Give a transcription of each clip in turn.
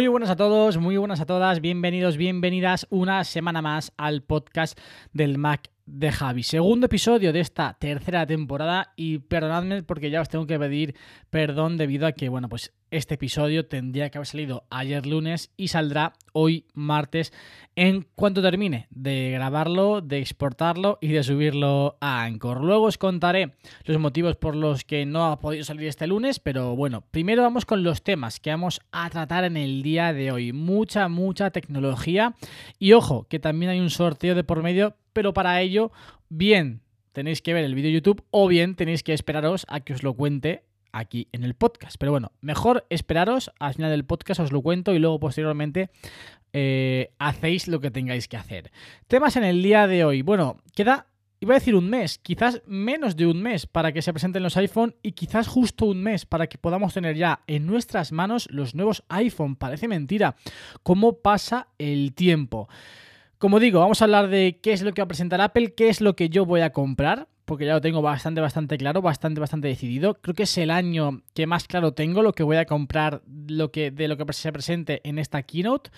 Muy buenas a todos, muy buenas a todas, bienvenidos, bienvenidas una semana más al podcast del Mac de Javi. Segundo episodio de esta tercera temporada y perdonadme porque ya os tengo que pedir perdón debido a que, bueno, pues este episodio tendría que haber salido ayer lunes y saldrá hoy martes en cuanto termine de grabarlo, de exportarlo y de subirlo a Anchor. Luego os contaré los motivos por los que no ha podido salir este lunes, pero bueno, primero vamos con los temas que vamos a tratar en el día de hoy. Mucha, mucha tecnología y ojo, que también hay un sorteo de por medio, pero para ello, bien tenéis que ver el vídeo de YouTube o bien tenéis que esperaros a que os lo cuente aquí en el podcast. Pero bueno, mejor esperaros al final del podcast, os lo cuento y luego posteriormente eh, hacéis lo que tengáis que hacer. Temas en el día de hoy. Bueno, queda, iba a decir un mes, quizás menos de un mes para que se presenten los iPhone y quizás justo un mes para que podamos tener ya en nuestras manos los nuevos iPhone. Parece mentira cómo pasa el tiempo. Como digo, vamos a hablar de qué es lo que va a presentar Apple, qué es lo que yo voy a comprar, porque ya lo tengo bastante, bastante claro, bastante, bastante decidido. Creo que es el año que más claro tengo lo que voy a comprar lo que, de lo que se presente en esta keynote.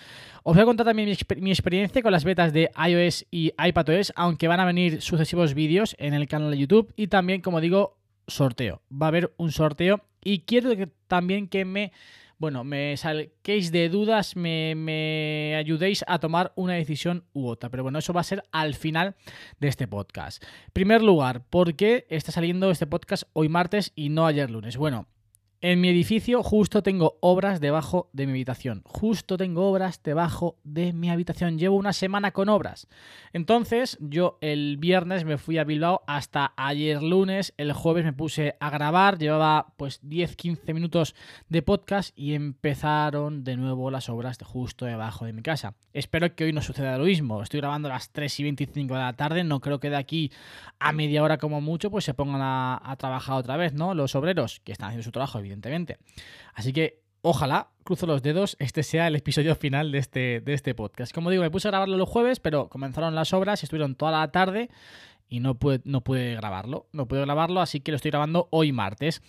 Os voy a contar también mi, exper- mi experiencia con las betas de iOS y iPadOS, aunque van a venir sucesivos vídeos en el canal de YouTube y también, como digo, sorteo. Va a haber un sorteo y quiero que, también que me bueno, me saquéis de dudas, me, me ayudéis a tomar una decisión u otra. Pero bueno, eso va a ser al final de este podcast. Primer lugar, ¿por qué está saliendo este podcast hoy martes y no ayer lunes? Bueno, en mi edificio justo tengo obras debajo de mi habitación. Justo tengo obras debajo de mi habitación. Llevo una semana con obras. Entonces, yo el viernes me fui a Bilbao hasta ayer lunes. El jueves me puse a grabar. Llevaba pues 10-15 minutos de podcast y empezaron de nuevo las obras de justo debajo de mi casa. Espero que hoy no suceda lo mismo. Estoy grabando a las 3 y 25 de la tarde. No creo que de aquí a media hora como mucho pues se pongan a, a trabajar otra vez, ¿no? Los obreros que están haciendo su trabajo. Así que ojalá, cruzo los dedos, este sea el episodio final de este, de este podcast. Como digo, me puse a grabarlo los jueves, pero comenzaron las obras y estuvieron toda la tarde y no pude, no pude grabarlo. No pude grabarlo, así que lo estoy grabando hoy martes.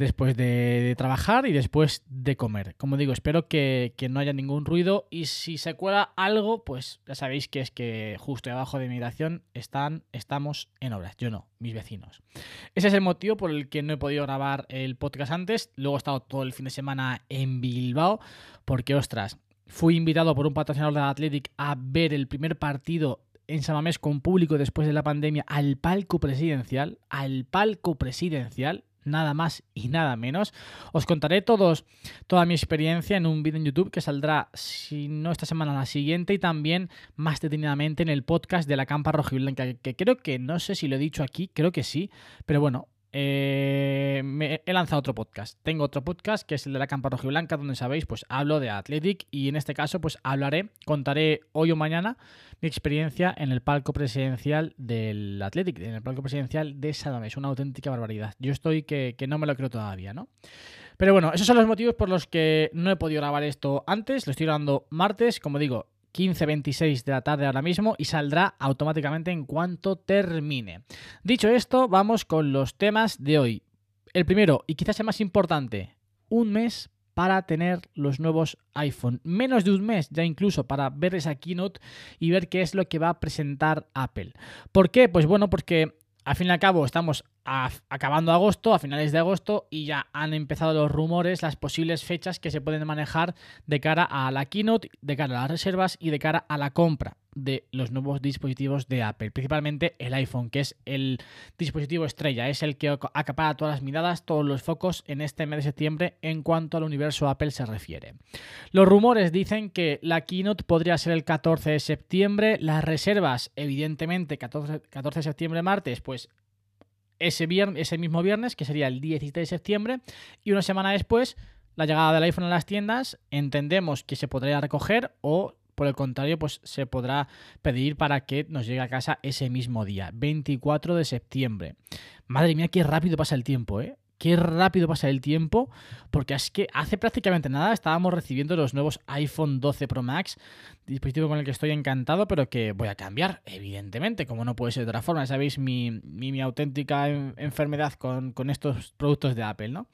Después de, trabajar y después de comer. Como digo, espero que, que no haya ningún ruido. Y si se cuela algo, pues ya sabéis que es que justo debajo de mi están, estamos en obras. Yo no, mis vecinos. Ese es el motivo por el que no he podido grabar el podcast antes. Luego he estado todo el fin de semana en Bilbao. Porque, ostras, fui invitado por un patrocinador de Athletic a ver el primer partido en San Mamés con público después de la pandemia al palco presidencial. Al palco presidencial. Nada más y nada menos. Os contaré todos, toda mi experiencia en un vídeo en YouTube que saldrá, si no esta semana, la siguiente, y también más detenidamente en el podcast de la Campa Rojiblanca, que, que creo que no sé si lo he dicho aquí, creo que sí, pero bueno, eh, he lanzado otro podcast. Tengo otro podcast que es el de la Campa Rojiblanca, donde sabéis, pues hablo de Athletic y en este caso, pues hablaré, contaré hoy o mañana mi experiencia en el palco presidencial del Athletic, en el palco presidencial de Sadamés. Una auténtica barbaridad. Yo estoy que no me lo creo todavía, ¿no? Pero bueno, esos son los motivos por los que no he podido grabar esto antes. Lo estoy grabando martes, como digo, 15.26 de la tarde ahora mismo y saldrá automáticamente en cuanto termine. Dicho esto, vamos con los temas de hoy. El primero, y quizás el más importante, un mes para tener los nuevos iPhone. Menos de un mes ya incluso para ver esa keynote y ver qué es lo que va a presentar Apple. ¿Por qué? Pues bueno, porque al fin y al cabo estamos a- acabando agosto, a finales de agosto, y ya han empezado los rumores, las posibles fechas que se pueden manejar de cara a la keynote, de cara a las reservas y de cara a la compra de los nuevos dispositivos de Apple, principalmente el iPhone, que es el dispositivo estrella, es el que acapara todas las miradas, todos los focos en este mes de septiembre en cuanto al universo Apple se refiere. Los rumores dicen que la keynote podría ser el 14 de septiembre, las reservas, evidentemente, 14, 14 de septiembre, martes, pues ese, viernes, ese mismo viernes, que sería el 17 de septiembre, y una semana después, la llegada del iPhone a las tiendas, entendemos que se podría recoger o por el contrario, pues se podrá pedir para que nos llegue a casa ese mismo día, 24 de septiembre. Madre mía, qué rápido pasa el tiempo, ¿eh? Qué rápido pasa el tiempo, porque es que hace prácticamente nada estábamos recibiendo los nuevos iPhone 12 Pro Max, dispositivo con el que estoy encantado, pero que voy a cambiar, evidentemente, como no puede ser de otra forma. Sabéis mi, mi, auténtica en, enfermedad con, con estos productos de Apple, ¿no?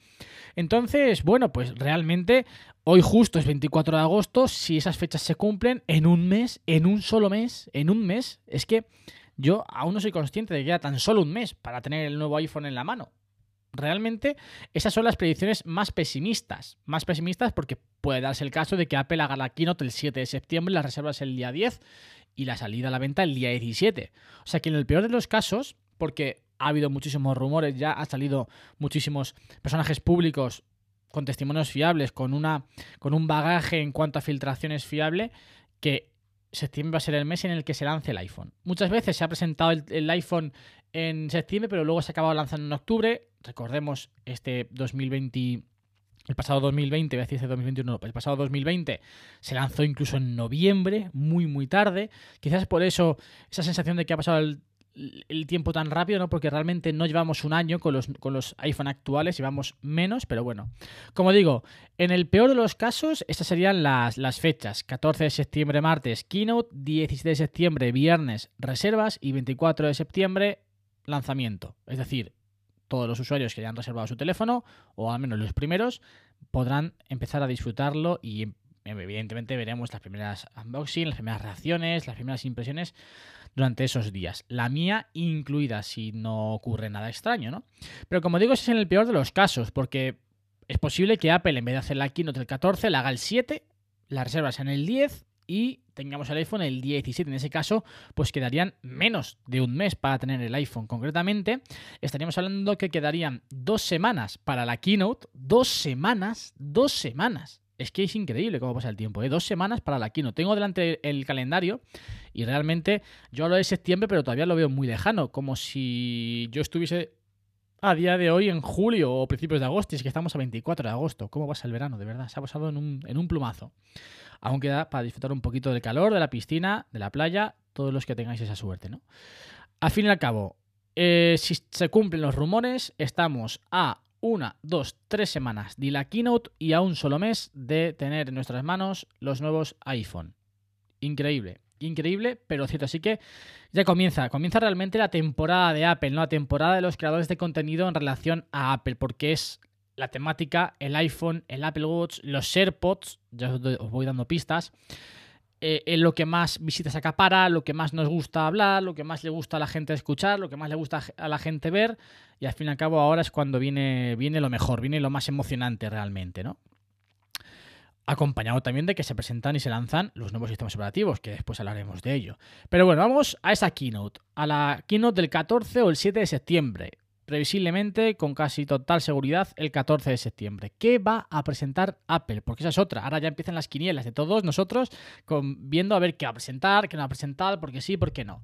Entonces, bueno, pues realmente hoy justo es 24 de agosto, si esas fechas se cumplen en un mes, en un solo mes, en un mes, es que yo aún no soy consciente de que queda tan solo un mes para tener el nuevo iPhone en la mano realmente esas son las predicciones más pesimistas. Más pesimistas porque puede darse el caso de que Apple haga la keynote el 7 de septiembre, las reservas el día 10 y la salida a la venta el día 17. O sea que en el peor de los casos, porque ha habido muchísimos rumores, ya ha salido muchísimos personajes públicos con testimonios fiables, con, una, con un bagaje en cuanto a filtraciones fiable, que septiembre va a ser el mes en el que se lance el iPhone. Muchas veces se ha presentado el iPhone en septiembre, pero luego se ha acabado lanzando en octubre. Recordemos este 2020. El pasado 2020, voy a decir este 2021, el pasado 2020 se lanzó incluso en noviembre, muy muy tarde. Quizás por eso esa sensación de que ha pasado el, el tiempo tan rápido, ¿no? Porque realmente no llevamos un año con los, con los iPhone actuales, llevamos menos, pero bueno. Como digo, en el peor de los casos, estas serían las, las fechas. 14 de septiembre, martes, keynote, 17 de septiembre, viernes, reservas y 24 de septiembre, lanzamiento. Es decir, todos los usuarios que hayan reservado su teléfono, o al menos los primeros, podrán empezar a disfrutarlo y evidentemente veremos las primeras unboxing, las primeras reacciones, las primeras impresiones durante esos días. La mía incluida si no ocurre nada extraño, ¿no? Pero como digo, es en el peor de los casos, porque es posible que Apple en vez de hacer la keynote el 14, la haga el 7, las reservas en el 10 y tengamos el iPhone el 17. En ese caso, pues quedarían menos de un mes para tener el iPhone. Concretamente, estaríamos hablando que quedarían dos semanas para la keynote. Dos semanas, dos semanas. Es que es increíble cómo pasa el tiempo, ¿eh? Dos semanas para la keynote. Tengo delante el calendario y realmente yo hablo de septiembre, pero todavía lo veo muy lejano. Como si yo estuviese a día de hoy en julio o principios de agosto. Y es que estamos a 24 de agosto. ¿Cómo pasa el verano? De verdad, se ha pasado en un, plumazo. Aún queda para disfrutar un poquito del calor, de la piscina, de la playa, todos los que tengáis esa suerte, ¿no? Al fin y al cabo, eh, si se cumplen los rumores, estamos a una, dos, tres semanas de la keynote y a un solo mes de tener en nuestras manos los nuevos iPhone. Increíble, increíble, pero cierto. Así que ya comienza, comienza realmente la temporada de Apple, ¿no? La temporada de los creadores de contenido en relación a Apple, porque es la temática, el iPhone, el Apple Watch, los AirPods, ya os, voy dando pistas, eh, lo que más visitas acapara, lo que más nos gusta hablar, lo que más le gusta a la gente escuchar, lo que más le gusta a la gente ver, y al fin y al cabo ahora es cuando viene, viene lo mejor, viene lo más emocionante realmente, ¿no? Acompañado también de que se presentan y se lanzan los nuevos sistemas operativos, que después hablaremos de ello. Pero bueno, vamos a esa keynote, a la keynote del 14 o el 7 de septiembre previsiblemente, con casi total seguridad, el 14 de septiembre. ¿Qué va a presentar Apple? Porque esa es otra. Ahora ya empiezan las quinielas de todos nosotros con, viendo a ver qué va a presentar, qué no va a presentar, porque sí, por qué no.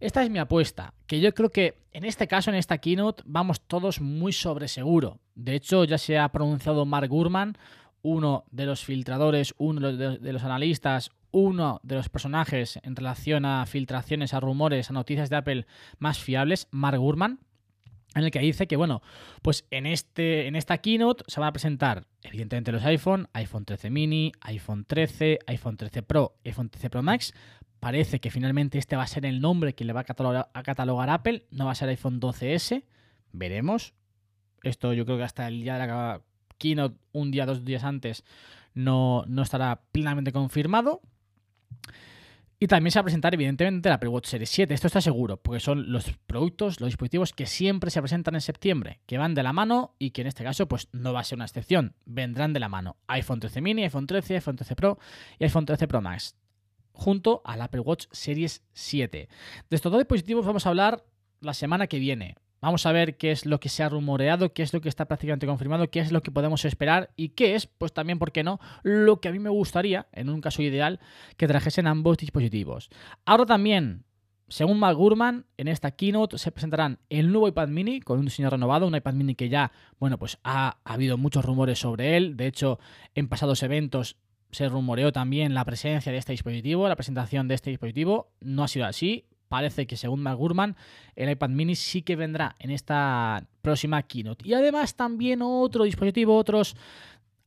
Esta es mi apuesta, que yo creo que en este caso, en esta keynote, vamos todos muy sobre seguro. De hecho, ya se ha pronunciado Mark Gurman, uno de los filtradores, uno de, los analistas, uno de los personajes en relación a filtraciones, a rumores, a noticias de Apple más fiables, Mark Gurman, en el que dice que, bueno, pues en, este, en esta keynote se van a presentar, evidentemente, los iPhone, iPhone 13 mini, iPhone 13, iPhone 13 Pro, iPhone 13 Pro Max. Parece que finalmente este va a ser el nombre que le va a catalogar, a catalogar Apple, no va a ser iPhone 12S. Veremos. Esto yo creo que hasta el día de la keynote, un día, dos días antes, no, no estará plenamente confirmado. Y también se va a presentar, evidentemente, la Apple Watch Series 7. Esto está seguro, porque son los productos, los dispositivos que siempre se presentan en septiembre, que van de la mano y que en este caso, pues no va a ser una excepción. Vendrán de la mano. iPhone 13 mini, iPhone 13, iPhone 13 Pro y iPhone 13 Pro Max. junto al Apple Watch Series 7. De estos dos dispositivos vamos a hablar la semana que viene. Vamos a ver qué es lo que se ha rumoreado, qué es lo que está prácticamente confirmado, qué es lo que podemos esperar y qué es, pues también, ¿por qué no?, lo que a mí me gustaría, en un caso ideal, que trajesen ambos dispositivos. Ahora también, según Mark Gurman, en esta keynote se presentarán el nuevo iPad mini con un diseño renovado, un iPad mini que ya, bueno, pues ha, ha habido muchos rumores sobre él. De hecho, en pasados eventos se rumoreó también la presencia de este dispositivo, la presentación de este dispositivo. No ha sido así. Parece que, según Mark Gurman, el iPad mini sí que vendrá en esta próxima keynote. Y además también otro dispositivo, otros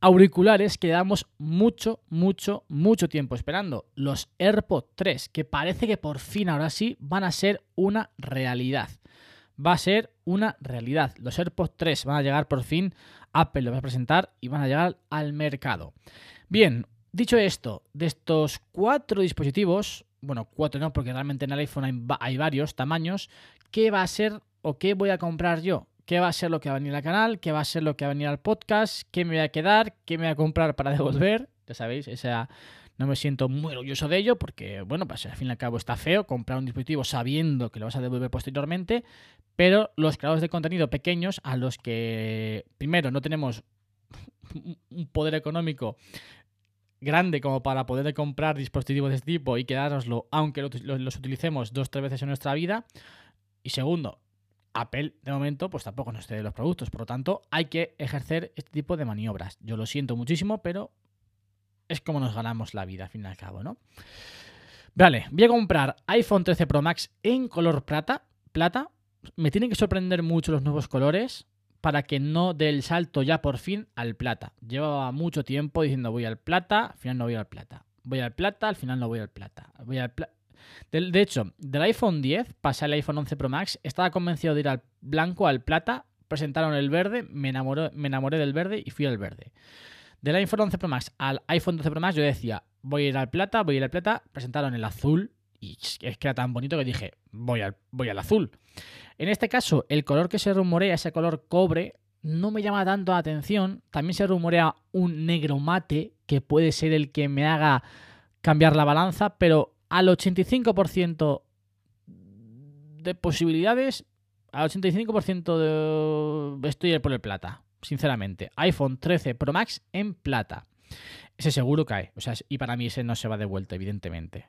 auriculares que llevamos mucho, mucho, mucho tiempo esperando. Los AirPods 3, que parece que por fin ahora sí van a ser una realidad. Va a ser una realidad. Los AirPods 3 van a llegar por fin. Apple los va a presentar y van a llegar al mercado. Bien, dicho esto, de estos cuatro dispositivos, bueno, cuatro no, porque realmente en el iPhone hay, va- hay varios tamaños, ¿qué va a ser o qué voy a comprar yo? ¿Qué va a ser lo que va a venir al canal? ¿Qué va a ser lo que va a venir al podcast? ¿Qué me voy a quedar? ¿Qué me voy a comprar para devolver? Ya sabéis, esa no me siento muy orgulloso de ello porque, bueno, pues al fin y al cabo está feo comprar un dispositivo sabiendo que lo vas a devolver posteriormente, pero los creadores de contenido pequeños a los que, primero, no tenemos un poder económico grande como para poder comprar dispositivos de este tipo y quedárnoslo, aunque lo- lo- los utilicemos dos o tres veces en nuestra vida. Y segundo, Apple de momento pues tampoco nos cede los productos, por lo tanto hay que ejercer este tipo de maniobras. Yo lo siento muchísimo, pero es como nos ganamos la vida al fin y al cabo, ¿no? Vale, voy a comprar iPhone 13 Pro Max en color plata, plata. Me tienen que sorprender mucho los nuevos colores para que no dé el salto ya por fin al plata. Llevaba mucho tiempo diciendo voy al plata, al final no voy al plata. Voy al plata, al final no voy al plata. Voy al de hecho, del iPhone 10 pasé al iPhone 11 Pro Max, estaba convencido de ir al blanco, al plata, presentaron el verde, me enamoré, me enamoré del verde y fui al verde. Del iPhone 11 Pro Max al iPhone 12 Pro Max yo decía, voy a ir al plata, voy a ir al plata, presentaron el azul y es que era tan bonito que dije, voy al, voy al azul. En este caso, el color que se rumorea, ese color cobre, no me llama tanto la atención. También se rumorea un negro mate, que puede ser el que me haga cambiar la balanza, pero al 85% de posibilidades, al 85% de... estoy por el plata, sinceramente. iPhone 13 Pro Max en plata. Ese seguro cae, o sea, y para mí ese no se va de vuelta, evidentemente.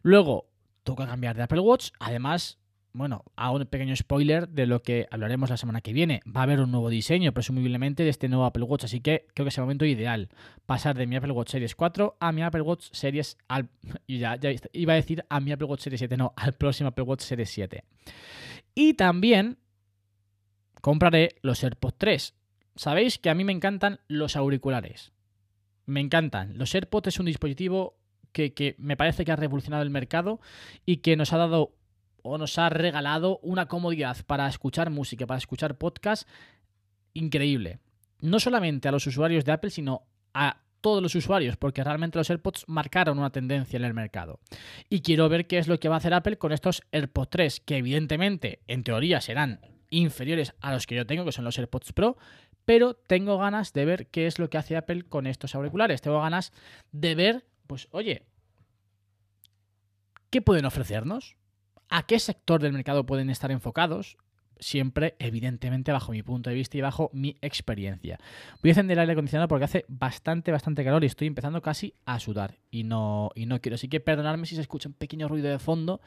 Luego, toca cambiar de Apple Watch, además bueno, hago un pequeño spoiler de lo que hablaremos la semana que viene. Va a haber un nuevo diseño, presumiblemente, de este nuevo Apple Watch, así que creo que es el momento ideal. Pasar de mi Apple Watch Series 4 a mi Apple Watch Series... Al, y ya, ya iba a decir a mi Apple Watch Series 7, no, al próximo Apple Watch Series 7. Y también compraré los AirPods 3. Sabéis que a mí me encantan los auriculares. Me encantan. Los AirPods es un dispositivo que me parece que ha revolucionado el mercado y que nos ha dado o nos ha regalado una comodidad para escuchar música, para escuchar podcast increíble. No solamente a los usuarios de Apple, sino a todos los usuarios, porque realmente los AirPods marcaron una tendencia en el mercado. Y quiero ver qué es lo que va a hacer Apple con estos AirPods 3, que evidentemente, en teoría, serán inferiores a los que yo tengo, que son los AirPods Pro, pero tengo ganas de ver qué es lo que hace Apple con estos auriculares. Tengo ganas de ver, pues, oye, ¿qué pueden ofrecernos? ¿A qué sector del mercado pueden estar enfocados? Siempre, evidentemente, bajo mi punto de vista y bajo mi experiencia. Voy a encender el aire acondicionado porque hace bastante, bastante calor y estoy empezando casi a sudar. Y no, y no quiero. Así que perdonadme si se escucha un pequeño ruido de fondo.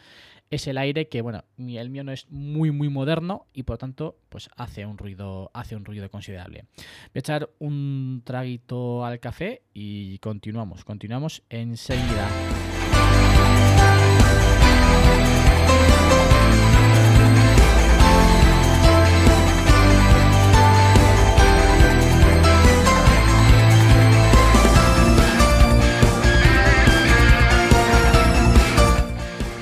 Es el aire que, bueno, el mío no es muy, muy moderno y por lo tanto, pues hace un ruido, hace un ruido considerable. Voy a echar un traguito al café y continuamos. Continuamos enseguida.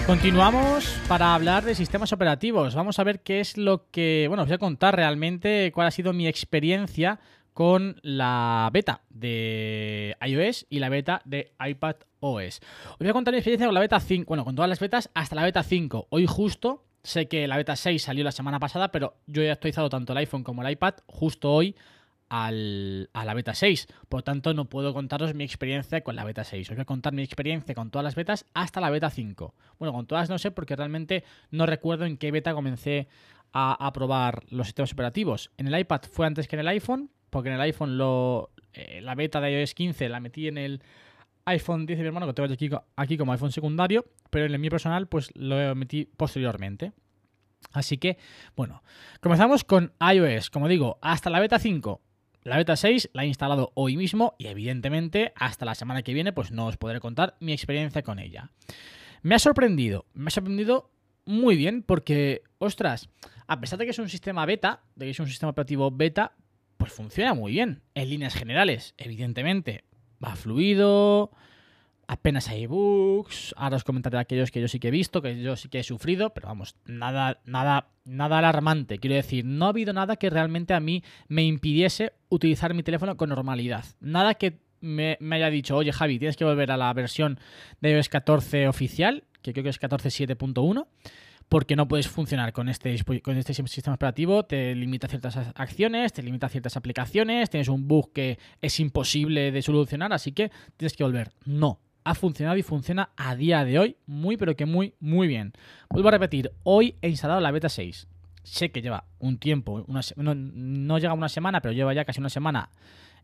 Continuamos para hablar de sistemas operativos. Vamos a ver qué es lo que. Bueno, os voy a contar realmente cuál ha sido mi experiencia con la beta de iOS y la beta de iPad OS. Os voy a contar mi experiencia con la beta 5, bueno, con todas las betas hasta la beta 5. Hoy justo, sé que la beta 6 salió la semana pasada, pero yo he actualizado tanto el iPhone como el iPad justo hoy a la beta 6. Por tanto, no puedo contaros mi experiencia con la beta 6. Os voy a contar mi experiencia con todas las betas hasta la beta 5. Bueno, con todas no sé porque realmente no recuerdo en qué beta comencé a, probar los sistemas operativos. En el iPad fue antes que en el iPhone, porque en el iPhone eh, la beta de iOS 15 la metí en el iPhone 10 de mi hermano, que tengo aquí, aquí como iPhone secundario, pero en el mío personal pues lo metí posteriormente. Así que, bueno, comenzamos con iOS. Como digo, hasta la beta 5. La beta 6 la he instalado hoy mismo y evidentemente hasta la semana que viene pues no os podré contar mi experiencia con ella. Me ha sorprendido, me ha sorprendido muy bien porque, ostras, a pesar de que es un sistema beta, de que es un sistema operativo beta, pues funciona muy bien. En líneas generales, evidentemente, va fluido, apenas hay bugs. Ahora os comentaré aquellos que yo sí que he visto, que yo sí que he sufrido, pero vamos, nada, nada, nada alarmante. Quiero decir, no ha habido nada que realmente a mí me impidiese utilizar mi teléfono con normalidad. Nada que me, haya dicho, oye Javi, tienes que volver a la versión de iOS 14 oficial, que creo que es 14.7.1 porque no puedes funcionar con este, con este sistema operativo, te limita ciertas acciones, te limita ciertas aplicaciones, tienes un bug que es imposible de solucionar, así que tienes que volver. No, ha funcionado y funciona a día de hoy muy, pero que muy, muy bien. Vuelvo a repetir, hoy he instalado la beta 6. Sé que lleva un tiempo, una no, no llega una semana, pero lleva ya casi una semana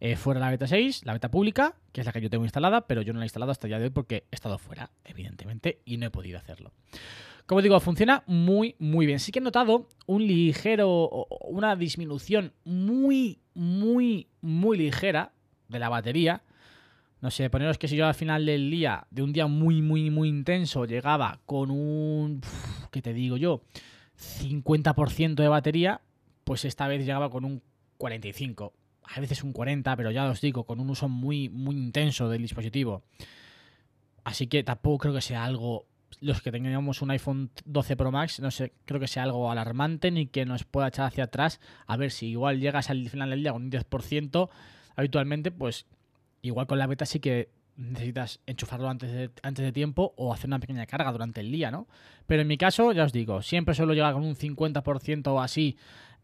eh, fuera la beta 6, la beta pública, que es la que yo tengo instalada, pero yo no la he instalado hasta el día de hoy porque he estado fuera, evidentemente, y no he podido hacerlo. Como digo, funciona muy, muy bien. Sí que he notado un ligero, una disminución muy, muy, muy ligera de la batería. No sé, poneros que si yo al final del día, de un día muy, muy, muy intenso, llegaba con un, ¿qué te digo yo? 50% de batería, pues esta vez llegaba con un 45. A veces un 40, pero ya os digo, con un uso muy, muy intenso del dispositivo. Así que tampoco creo que sea algo los que tengamos un iPhone 12 Pro Max, no sé, creo que sea algo alarmante ni que nos pueda echar hacia atrás. A ver si igual llegas al final del día con un 10%, habitualmente, pues igual con la beta sí que necesitas enchufarlo antes de, antes de tiempo o hacer una pequeña carga durante el día, ¿no? Pero en mi caso, ya os digo, siempre suelo llegar con un 50% o así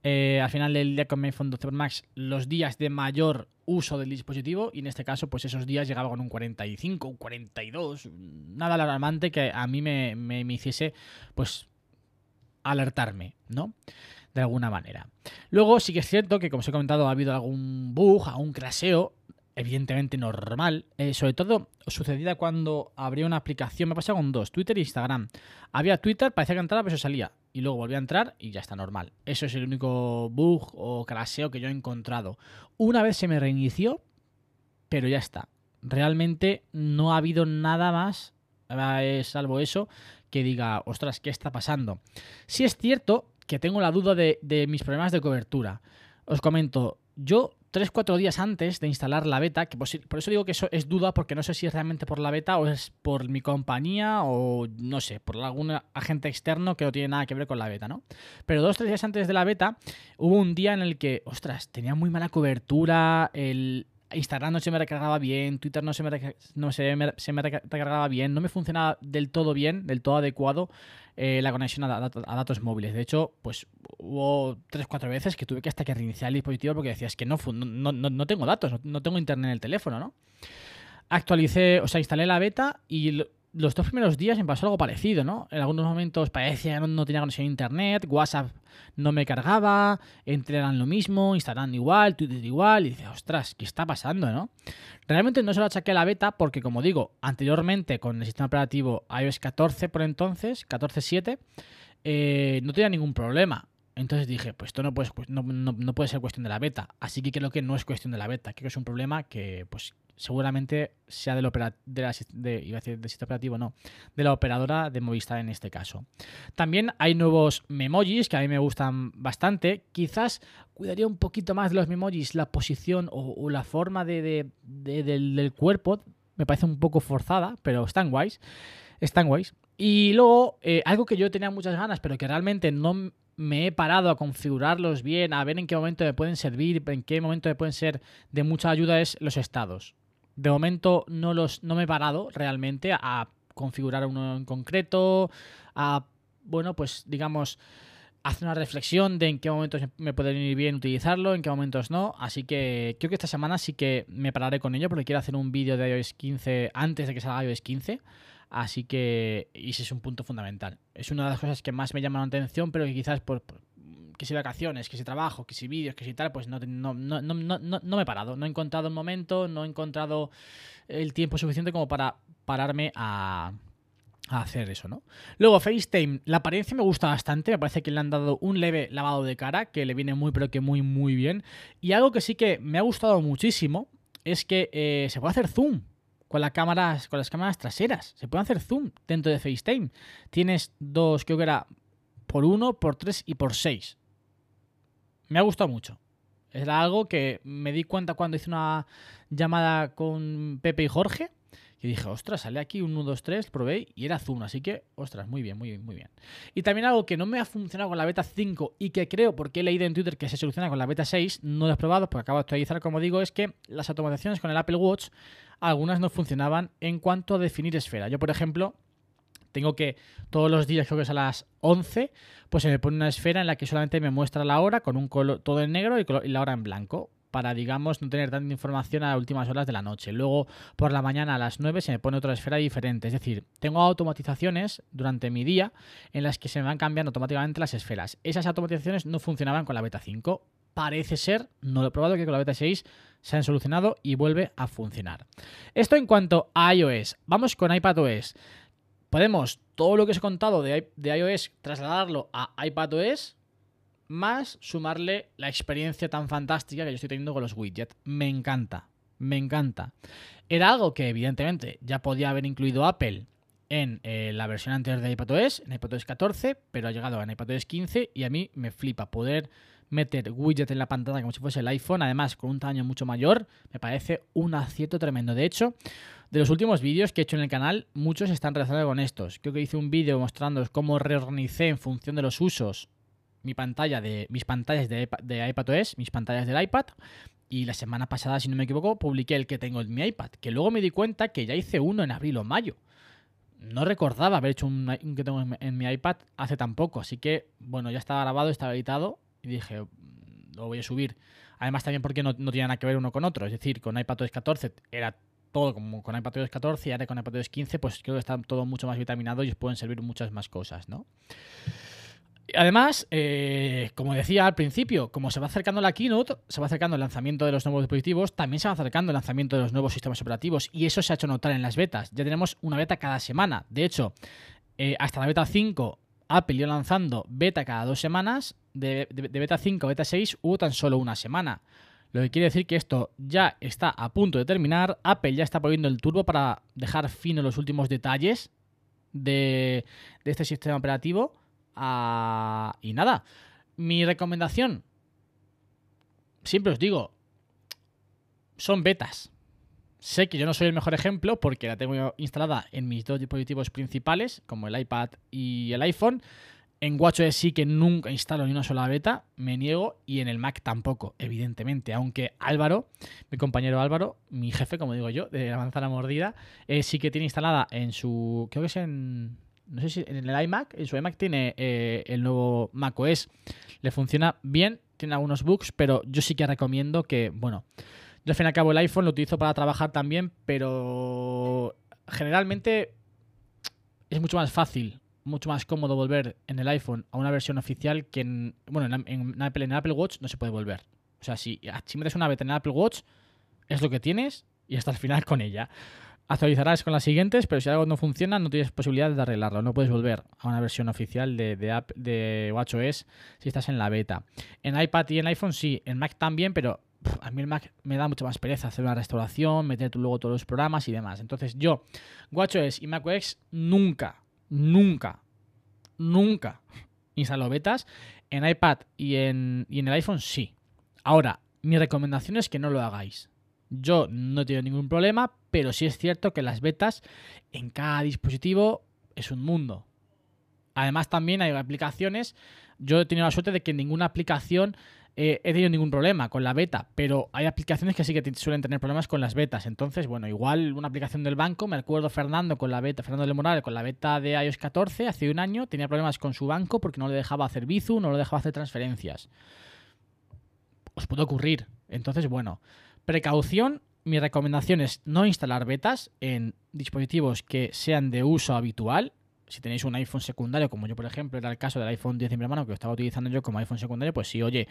eh, al final del día con mi iPhone 12 Pro Max los días de mayor uso del dispositivo y en este caso pues esos días llegaba con un 45, un 42, nada alarmante que a mí me, me, me hiciese pues alertarme, ¿no? De alguna manera. Luego sí que es cierto que como os he comentado ha habido algún bug, algún craseo, evidentemente normal, eh, sobre todo sucedía cuando abría una aplicación, me pasa con dos, Twitter e Instagram. Había Twitter, parecía que entraba pero se salía y luego volvía a entrar y ya está normal. Eso es el único bug o craseo que yo he encontrado. Una vez se me reinició, pero ya está. Realmente no ha habido nada más, eh, salvo eso, que diga, ostras, ¿qué está pasando? Sí es cierto que tengo la duda de, de mis problemas de cobertura. Os comento, yo 3-4 días antes de instalar la beta, que por eso digo que eso es duda, porque no sé si es realmente por la beta o es por mi compañía o no sé, por algún agente externo que no tiene nada que ver con la beta, ¿no? Pero 2-3 días antes de la beta hubo un día en el que, ostras, tenía muy mala cobertura, el Instagram no se me recargaba bien, Twitter no se me, no se me, se me reca- recargaba bien, no me funcionaba del todo bien, del todo adecuado eh, la conexión a, dat- a datos móviles. De hecho, pues hubo 3-4 veces que tuve que hasta que reiniciar el dispositivo porque decía, es que no, no, no, no tengo datos, no, tengo internet en el teléfono, ¿no? Actualicé, o sea, instalé la beta y los dos primeros días me pasó algo parecido, ¿no? En algunos momentos parecía que no, tenía conexión a internet, WhatsApp no me cargaba, Entregan lo mismo, Instagram igual, Twitter igual, y dice, ostras, ¿qué está pasando, no? Realmente no se lo achaqué a la beta porque, como digo, anteriormente con el sistema operativo iOS 14 por entonces, 14.7, eh, no tenía ningún problema. Entonces dije, pues esto no puede, no- no puede ser cuestión de la beta. Así que creo que no es cuestión de la beta. Creo que es un problema que, pues, seguramente sea del de la, de, iba operativo, no, de la operadora de Movistar en este caso. También hay nuevos memojis que a mí me gustan bastante. Quizás cuidaría un poquito más de los memojis la posición o, la forma de, de- de- del, cuerpo. Me parece un poco forzada, pero están guays. Están guays. Y luego, eh, algo que yo tenía muchas ganas, pero que realmente no me he parado a configurarlos bien, a ver en qué momento me pueden servir, en qué momento me pueden ser de mucha ayuda, es los estados. De momento no, los, no me he parado realmente a configurar uno en concreto, a, bueno, pues digamos, hace una reflexión de en qué momentos me puede venir bien utilizarlo, en qué momentos no. Así que creo que esta semana sí que me pararé con ello porque quiero hacer un vídeo de iOS 15 antes de que salga iOS 15. Así que y ese es un punto fundamental. Es una de las cosas que más me llaman la atención, pero que quizás por- que si vacaciones, que si trabajo, que si vídeos, que si tal, pues no, no, no- no me he parado. No he encontrado el momento, no he encontrado el tiempo suficiente como para pararme a, a hacer eso, ¿no? Luego, FaceTime, la apariencia me gusta bastante, me parece que le han dado un leve lavado de cara, que le viene muy, pero que muy, muy bien. Y algo que sí que me ha gustado muchísimo es que eh, se puede hacer zoom con las cámaras, con las cámaras traseras. Se puede hacer zoom dentro de FaceTime. Tienes dos, creo que era por uno, por tres y por seis. Me ha gustado mucho. Era algo que me di cuenta cuando hice una llamada con Pepe y Jorge. Y dije, ostras, sale aquí un 1, 2, 3, probé y era Zoom. Así que, ostras, muy bien, muy bien, muy bien. Y también algo que no me ha funcionado con la beta 5 y que creo, porque he leído en Twitter que se soluciona con la beta 6, no lo he probado porque acabo de actualizar, como digo, es que las automatizaciones con el Apple Watch, algunas no funcionaban en cuanto a definir esfera. Yo, por ejemplo, tengo que todos los días, creo que es a las 11, pues se me pone una esfera en la que solamente me muestra la hora con un color todo en negro y, color- y la hora en blanco. Para, digamos, no tener tanta información a las últimas horas de la noche. Luego, por la mañana a las 9 se me pone otra esfera diferente. Es decir, tengo automatizaciones durante mi día en las que se me van cambiando automáticamente las esferas. Esas automatizaciones no funcionaban con la beta 5. Parece ser, no lo he probado, que con la beta 6 se han solucionado y vuelve a funcionar. Esto en cuanto a iOS. Vamos con iPadOS podemos todo lo que os he contado de, de iOS trasladarlo a iPadOS más sumarle la experiencia tan fantástica que yo estoy teniendo con los widgets. Me encanta, me encanta. Era algo que evidentemente ya podía haber incluido Apple en eh, la versión anterior de iPadOS, en iPadOS 14, pero ha llegado en iPadOS 15 y a mí me flipa poder meter widget en la pantalla como si fuese el iPhone, además con un tamaño mucho mayor, me parece un acierto tremendo. De hecho, de los últimos vídeos que he hecho en el canal, muchos están relacionados con estos. Creo que hice un vídeo mostrando cómo reorganicé en función de los usos mi pantalla de mis pantallas de, de iPadOS, mis pantallas del iPad. Y la semana pasada, si no me equivoco, publiqué el que tengo en mi iPad. Que luego me di cuenta que ya hice uno en abril o mayo. No recordaba haber hecho un, un que tengo en, en mi iPad hace tan poco. Así que, bueno, ya estaba grabado, estaba editado. Y dije, "Mm, lo voy a subir. Además, también porque no, no tiene nada que ver uno con otro. Es decir, con iPadOS 14 era todo como con iPadOS 14 y ahora con iPadOS 15, pues creo que está todo mucho más vitaminado y os pueden servir muchas más cosas, ¿no? Además, eh, como decía al principio, como se va acercando la keynote, se va acercando el lanzamiento de los nuevos dispositivos, también se va acercando el lanzamiento de los nuevos sistemas operativos y eso se ha hecho notar en las betas. Ya tenemos una beta cada semana. De hecho, eh, hasta la beta 5, Apple iba lanzando beta cada dos semanas. De, beta 5 a beta 6 hubo tan solo una semana. Lo que quiere decir que esto ya está a punto de terminar. Apple ya está poniendo el turbo para dejar fino los últimos detalles de, de este sistema operativo. Ah, y nada, mi recomendación, siempre os digo, son betas. Sé que yo no soy el mejor ejemplo porque la tengo instalada en mis dos dispositivos principales, como el iPad y el iPhone. En WatchOS sí que nunca instalo ni una sola beta, me niego, y en el Mac tampoco, evidentemente. Aunque Álvaro, mi compañero Álvaro, mi jefe, como digo yo, de la manzana mordida, eh, sí que tiene instalada en su. Creo que es en. No sé si en el iMac, en su iMac tiene eh, el nuevo macOS. Le funciona bien, tiene algunos bugs, pero yo sí que recomiendo que, bueno, yo al fin y al cabo el iPhone lo utilizo para trabajar también, pero generalmente es mucho más fácil, mucho más cómodo volver en el iPhone a una versión oficial que en, bueno, en, Apple, en Apple Watch no se puede volver. O sea, si, si metes una beta en Apple Watch, es lo que tienes y hasta el final con ella. Actualizarás con las siguientes, pero si algo no funciona, no tienes posibilidad de arreglarlo. No puedes volver a una versión oficial de, de, app, de WatchOS si estás en la beta. En iPad y en iPhone sí, en Mac también, pero a mí el Mac me da mucha más pereza hacer una restauración, meter luego todos los programas y demás. Entonces yo, WatchOS y macOS nunca, nunca, nunca instalo betas. En iPad y en, y en el iPhone sí. Ahora, mi recomendación es que no lo hagáis. Yo no tengo ningún problema, pero sí es cierto que las betas en cada dispositivo es un mundo. Además, también hay aplicaciones. Yo he tenido la suerte de que ninguna aplicación eh, he tenido ningún problema con la beta, pero hay aplicaciones que sí que suelen tener problemas con las betas. Entonces, bueno, igual una aplicación del banco, me acuerdo Fernando con la beta, Fernando del Moral con la beta de iOS 14 hace un año, tenía problemas con su banco porque no le dejaba hacer Bizu, no le dejaba hacer transferencias. Os puede ocurrir. Entonces, bueno, precaución. Mi recomendación es no instalar betas en dispositivos que sean de uso habitual. Si tenéis un iPhone secundario, como yo, por ejemplo, era el caso del iPhone 10 de mi hermano, que lo estaba utilizando yo como iPhone secundario, pues sí, oye,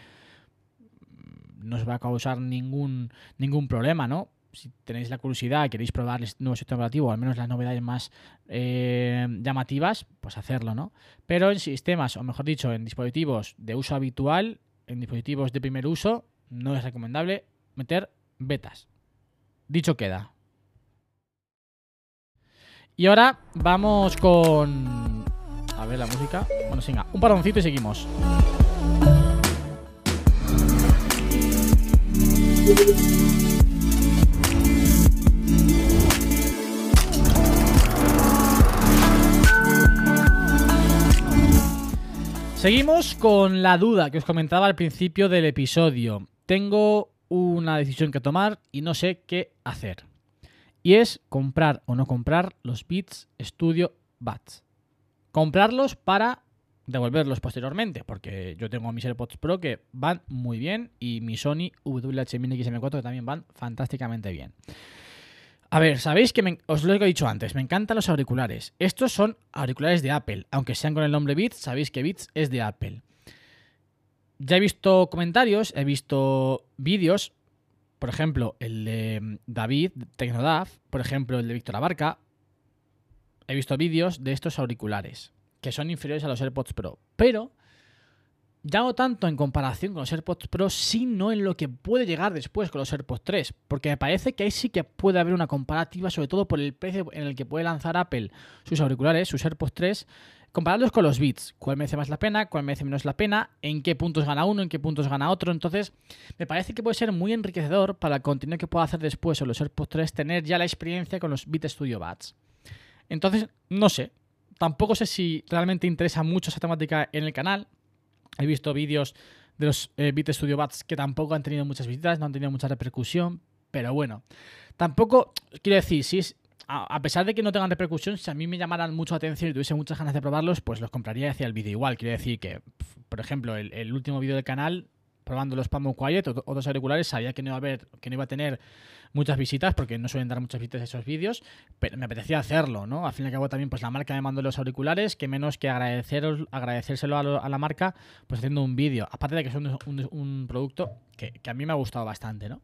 no os va a causar ningún, ningún problema, ¿no? Si tenéis la curiosidad y queréis probar el nuevo sistema operativo, al menos las novedades más eh, llamativas, pues hacerlo, ¿no? Pero en sistemas, o mejor dicho, en dispositivos de uso habitual, en dispositivos de primer uso, no es recomendable meter betas. Dicho queda. Y ahora vamos con... A ver la música. Bueno, venga, un paroncito y seguimos. Seguimos con la duda que os comentaba al principio del episodio. Tengo una decisión que tomar y no sé qué hacer. Y es comprar o no comprar los Beats Studio Buds. Comprarlos para devolverlos posteriormente, porque yo tengo mis AirPods Pro que van muy bien y mi Sony WH-1000XM4 que también van fantásticamente bien. A ver, sabéis que os lo he dicho antes, me encantan los auriculares. Estos son auriculares de Apple, aunque sean con el nombre Beats, sabéis que Beats es de Apple. Ya he visto comentarios, he visto vídeos, por ejemplo, el de mm, David, Tecnodav, por ejemplo, el de Víctor Abarca. He visto vídeos de estos auriculares, que son inferiores a los AirPods Pro. Pero ya no tanto en comparación con los AirPods Pro, sino en lo que puede llegar después con los AirPods 3. Porque me parece que ahí sí que puede haber una comparativa, sobre todo por el precio en el que puede lanzar Apple sus auriculares, sus AirPods 3, compararlos con los Beats. ¿Cuál merece más la pena? ¿Cuál merece menos la pena? ¿En qué puntos gana uno? ¿En qué puntos gana otro? Entonces, me parece que puede ser muy enriquecedor para el contenido que pueda hacer después o los AirPods 3 tener ya la experiencia con los Beats Studio Buds. Entonces, no sé. Tampoco sé si realmente interesa mucho esa temática en el canal. He visto vídeos de los eh, Beat Studio Buds que tampoco han tenido muchas visitas, no han tenido mucha repercusión, pero bueno. Tampoco, quiero decir, si a, pesar de que no tengan repercusión, si a mí me llamaran mucho la atención y tuviese muchas ganas de probarlos, pues los compraría y hacía el vídeo igual. Quiero decir que, por ejemplo, el último vídeo del canal, probando los Pamo Quiet, o- otros auriculares, sabía que no iba a haber, que no iba a tener muchas visitas, porque no suelen dar muchas visitas esos vídeos, pero me apetecía hacerlo, ¿no? Al fin y al cabo también, pues la marca me mandó los auriculares, que menos que agradeceros, agradecérselo a, lo- a la marca, pues haciendo un vídeo. Aparte de que son un, producto que, que a mí me ha gustado bastante, ¿no?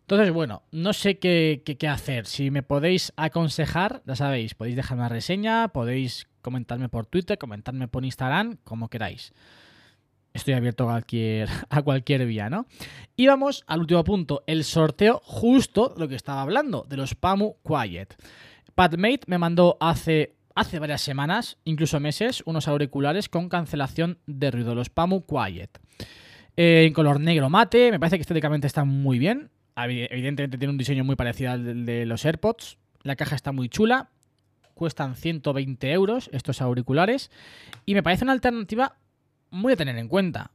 Entonces, bueno, no sé qué, qué- qué hacer. Si me podéis aconsejar, ya sabéis, podéis dejar una reseña, podéis comentarme por Twitter, comentarme por Instagram, como queráis. Estoy abierto a cualquier, a cualquier vía, ¿no? Y vamos al último punto, el sorteo justo lo que estaba hablando, de los Pamu Quiet. Padmate me mandó hace, hace varias semanas, incluso meses, unos auriculares con cancelación de ruido, los Pamu Quiet. Eh, en color negro mate, me parece que estéticamente están muy bien. Evi- Evidentemente tiene un diseño muy parecido al de los AirPods. La caja está muy chula. Cuestan 120 euros estos auriculares. Y me parece una alternativa muy a tener en cuenta.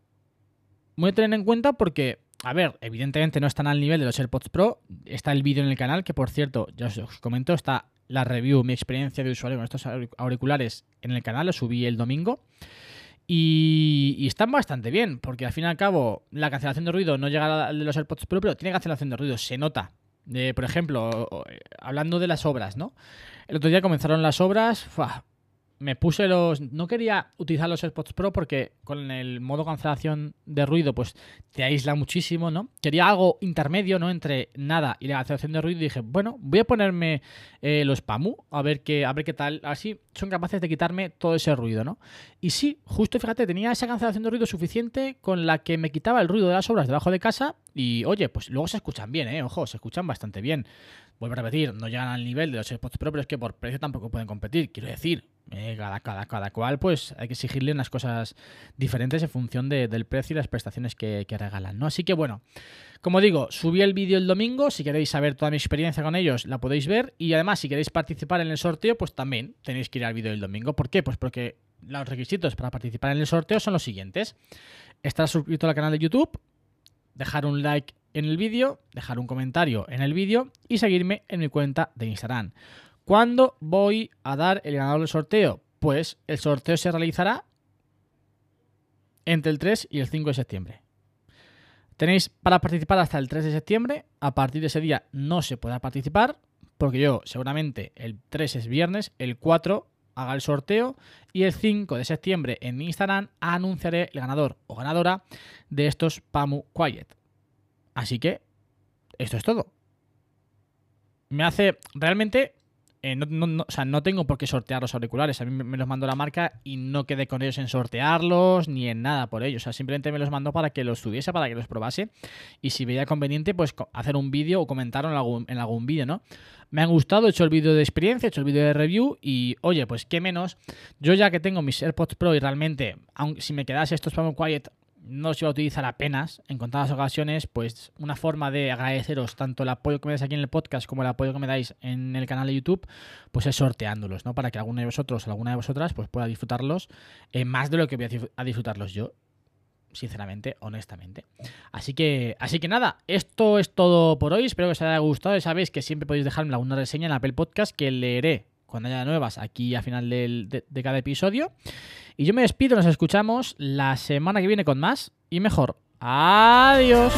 Muy a tener en cuenta porque, a ver, evidentemente no están al nivel de los AirPods Pro. Está el vídeo en el canal, que por cierto, ya os, comento, está la review, mi experiencia de usuario con estos auric- auriculares en el canal, lo subí el domingo. Y, y están bastante bien, porque al fin y al cabo la cancelación de ruido no llega al de los AirPods Pro, pero tiene cancelación de ruido, se nota. Por ejemplo, eh, hablando de las obras, ¿no? El otro día comenzaron las obras, ¡fua! Me puse los... No quería utilizar los AirPods Pro porque con el modo cancelación de ruido pues te aísla muchísimo, ¿no? Quería algo intermedio, ¿no? Entre nada y la cancelación de ruido y dije, bueno, voy a ponerme eh, los PAMU a ver, qué, a ver qué tal. Así son capaces de quitarme todo ese ruido, ¿no? Y sí, justo fíjate, tenía esa cancelación de ruido suficiente con la que me quitaba el ruido de las obras debajo de casa y oye, pues luego se escuchan bien, ¿eh? Ojo, se escuchan bastante bien. Vuelvo a repetir, no llegan al nivel de los AirPods Pro, pero es que por precio tampoco pueden competir. Quiero decir, eh, cada, cada, cada cual, pues hay que exigirle unas cosas diferentes en función de- del precio y las prestaciones que, que regalan, ¿no? Así que bueno, como digo, subí el vídeo el domingo. Si queréis saber toda mi experiencia con ellos, la podéis ver. Y además, si queréis participar en el sorteo, pues también tenéis que ir al vídeo del domingo. ¿Por qué? Pues porque los requisitos para participar en el sorteo son los siguientes: estar suscrito al canal de YouTube, dejar un like en el vídeo, dejar un comentario en el vídeo y seguirme en mi cuenta de Instagram. ¿Cuándo voy a dar el ganador del sorteo? Pues el sorteo se realizará entre el 3 y el 5 de septiembre. Tenéis para participar hasta el 3 de septiembre. A partir de ese día no se podrá participar, porque yo seguramente el 3 es viernes, el 4 haga el sorteo y el 5 de septiembre en mi Instagram anunciaré el ganador o ganadora de estos Pamu Quiet. Así que esto es todo. Me hace realmente eh, no, no- o sea, no tengo por qué sortear los auriculares. A mí me los mandó la marca y no quedé con ellos en sortearlos ni en nada por ellos. O sea, simplemente me los mandó para que los tuviese, para que los probase. Y si veía conveniente, pues hacer un vídeo o comentarlo en algún, vídeo, ¿no? Me han gustado, he hecho el vídeo de experiencia, he hecho el vídeo de review y, oye, pues qué menos. Yo ya que tengo mis AirPods Pro y realmente, aun si me quedase estos Palm Quiet, no los iba a utilizar apenas en contadas ocasiones, pues una forma de agradeceros tanto el apoyo que me dais aquí en el podcast como el apoyo que me dais en el canal de YouTube, pues es sorteándolos, ¿no? Para que alguno de vosotros o alguna de vosotras pues pueda disfrutarlos eh, más de lo que voy a a disfrutarlos yo, sinceramente, honestamente. Así que, así que nada, esto es todo por hoy. Espero que os haya gustado. Ya sabéis que siempre podéis dejarme alguna reseña en Apple Podcast que leeré cuando haya nuevas aquí al final del- de, de cada episodio. Y yo me despido, nos escuchamos la semana que viene con más y mejor. Adiós.